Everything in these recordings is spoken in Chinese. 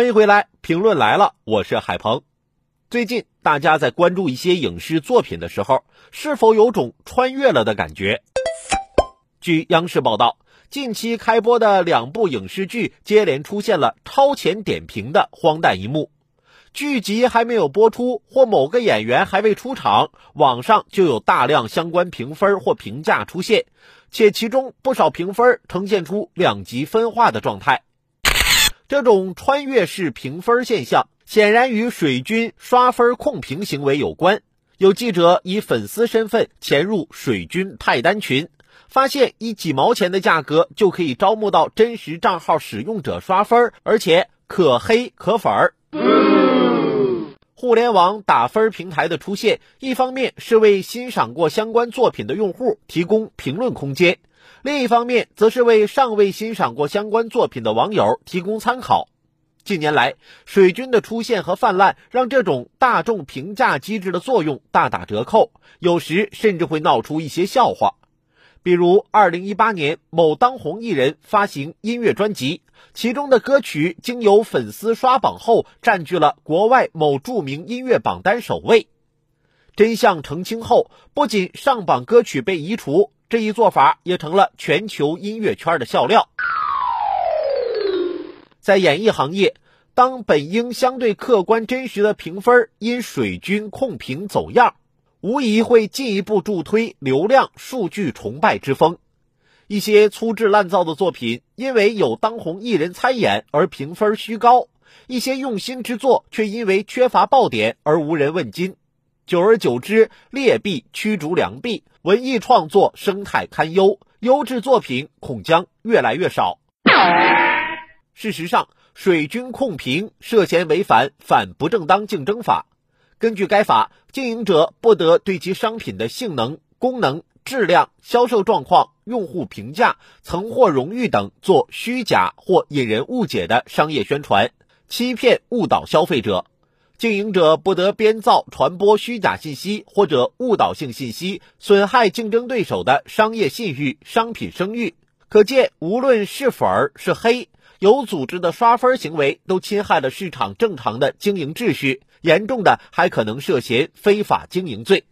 欢迎回来，评论来了，我是海鹏。最近大家在关注一些影视作品的时候，是否有种穿越了的感觉？据央视报道，近期开播的两部影视剧接连出现了超前点评的荒诞一幕。剧集还没有播出，或某个演员还未出场，网上就有大量相关评分或评价出现，且其中不少评分呈现出两极分化的状态。这种穿越式评分现象，显然与水军刷分控评行为有关。有记者以粉丝身份潜入水军派单群，发现以几毛钱的价格就可以招募到真实账号使用者刷分，而且可黑可粉儿。互联网打分平台的出现，一方面是为欣赏过相关作品的用户提供评论空间，另一方面则是为尚未欣赏过相关作品的网友提供参考。近年来，水军的出现和泛滥，让这种大众评价机制的作用大打折扣，有时甚至会闹出一些笑话。比如，二零一八年某当红艺人发行音乐专辑，其中的歌曲经由粉丝刷榜后，占据了国外某著名音乐榜单首位。真相澄清后，不仅上榜歌曲被移除，这一做法也成了全球音乐圈的笑料。在演艺行业，当本应相对客观真实的评分因水军控评走样。无疑会进一步助推流量数据崇拜之风。一些粗制滥造的作品，因为有当红艺人参演而评分虚高；一些用心之作，却因为缺乏爆点而无人问津。久而久之，劣币驱逐良币，文艺创作生态堪忧，优质作品恐将越来越少。事实上，水军控评涉嫌违反反不正当竞争法。根据该法，经营者不得对其商品的性能、功能、质量、销售状况、用户评价、曾获荣誉等做虚假或引人误解的商业宣传，欺骗误导消费者。经营者不得编造、传播虚假信息或者误导性信息，损害竞争对手的商业信誉、商品声誉。可见，无论是粉儿是黑，有组织的刷分行为都侵害了市场正常的经营秩序。严重的还可能涉嫌非法经营罪。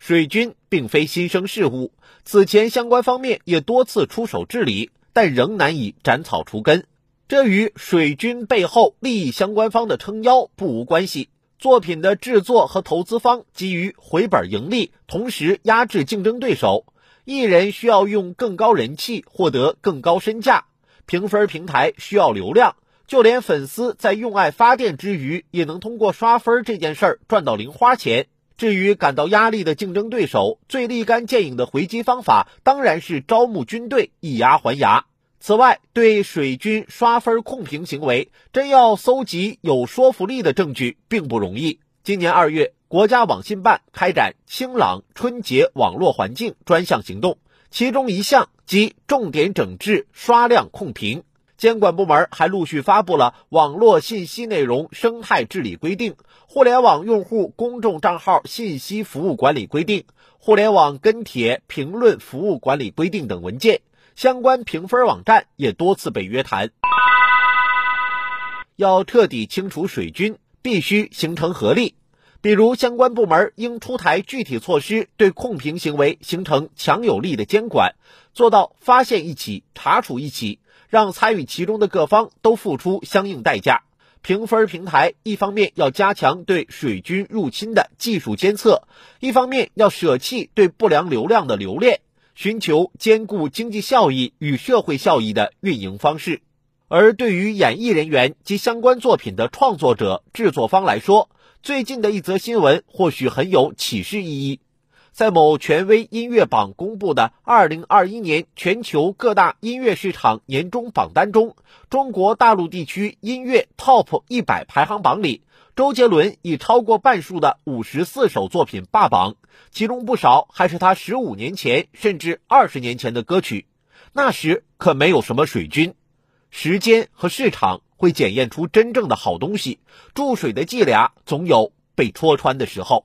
水军并非新生事物，此前相关方面也多次出手治理，但仍难以斩草除根。这与水军背后利益相关方的撑腰不无关系。作品的制作和投资方基于回本盈利，同时压制竞争对手。艺人需要用更高人气获得更高身价，评分平台需要流量。就连粉丝在用爱发电之余，也能通过刷分这件事儿赚到零花钱。至于感到压力的竞争对手，最立竿见影的回击方法当然是招募军队，以牙还牙。此外，对水军刷分控评行为，真要搜集有说服力的证据，并不容易。今年二月，国家网信办开展“清朗春节网络环境”专项行动，其中一项即重点整治刷量控评。监管部门还陆续发布了《网络信息内容生态治理规定》《互联网用户公众账号信息服务管理规定》《互联网跟帖评论服务管理规定》等文件，相关评分网站也多次被约谈。要彻底清除水军，必须形成合力，比如相关部门应出台具体措施，对控评行为形成强有力的监管，做到发现一起，查处一起。让参与其中的各方都付出相应代价。评分平台一方面要加强对水军入侵的技术监测，一方面要舍弃对不良流量的留恋，寻求兼顾经济效益与社会效益的运营方式。而对于演艺人员及相关作品的创作者、制作方来说，最近的一则新闻或许很有启示意义。在某权威音乐榜公布的2021年全球各大音乐市场年终榜单中，中国大陆地区音乐 TOP 一百排行榜里，周杰伦以超过半数的五十四首作品霸榜，其中不少还是他十五年前甚至二十年前的歌曲。那时可没有什么水军，时间和市场会检验出真正的好东西，注水的伎俩总有被戳穿的时候。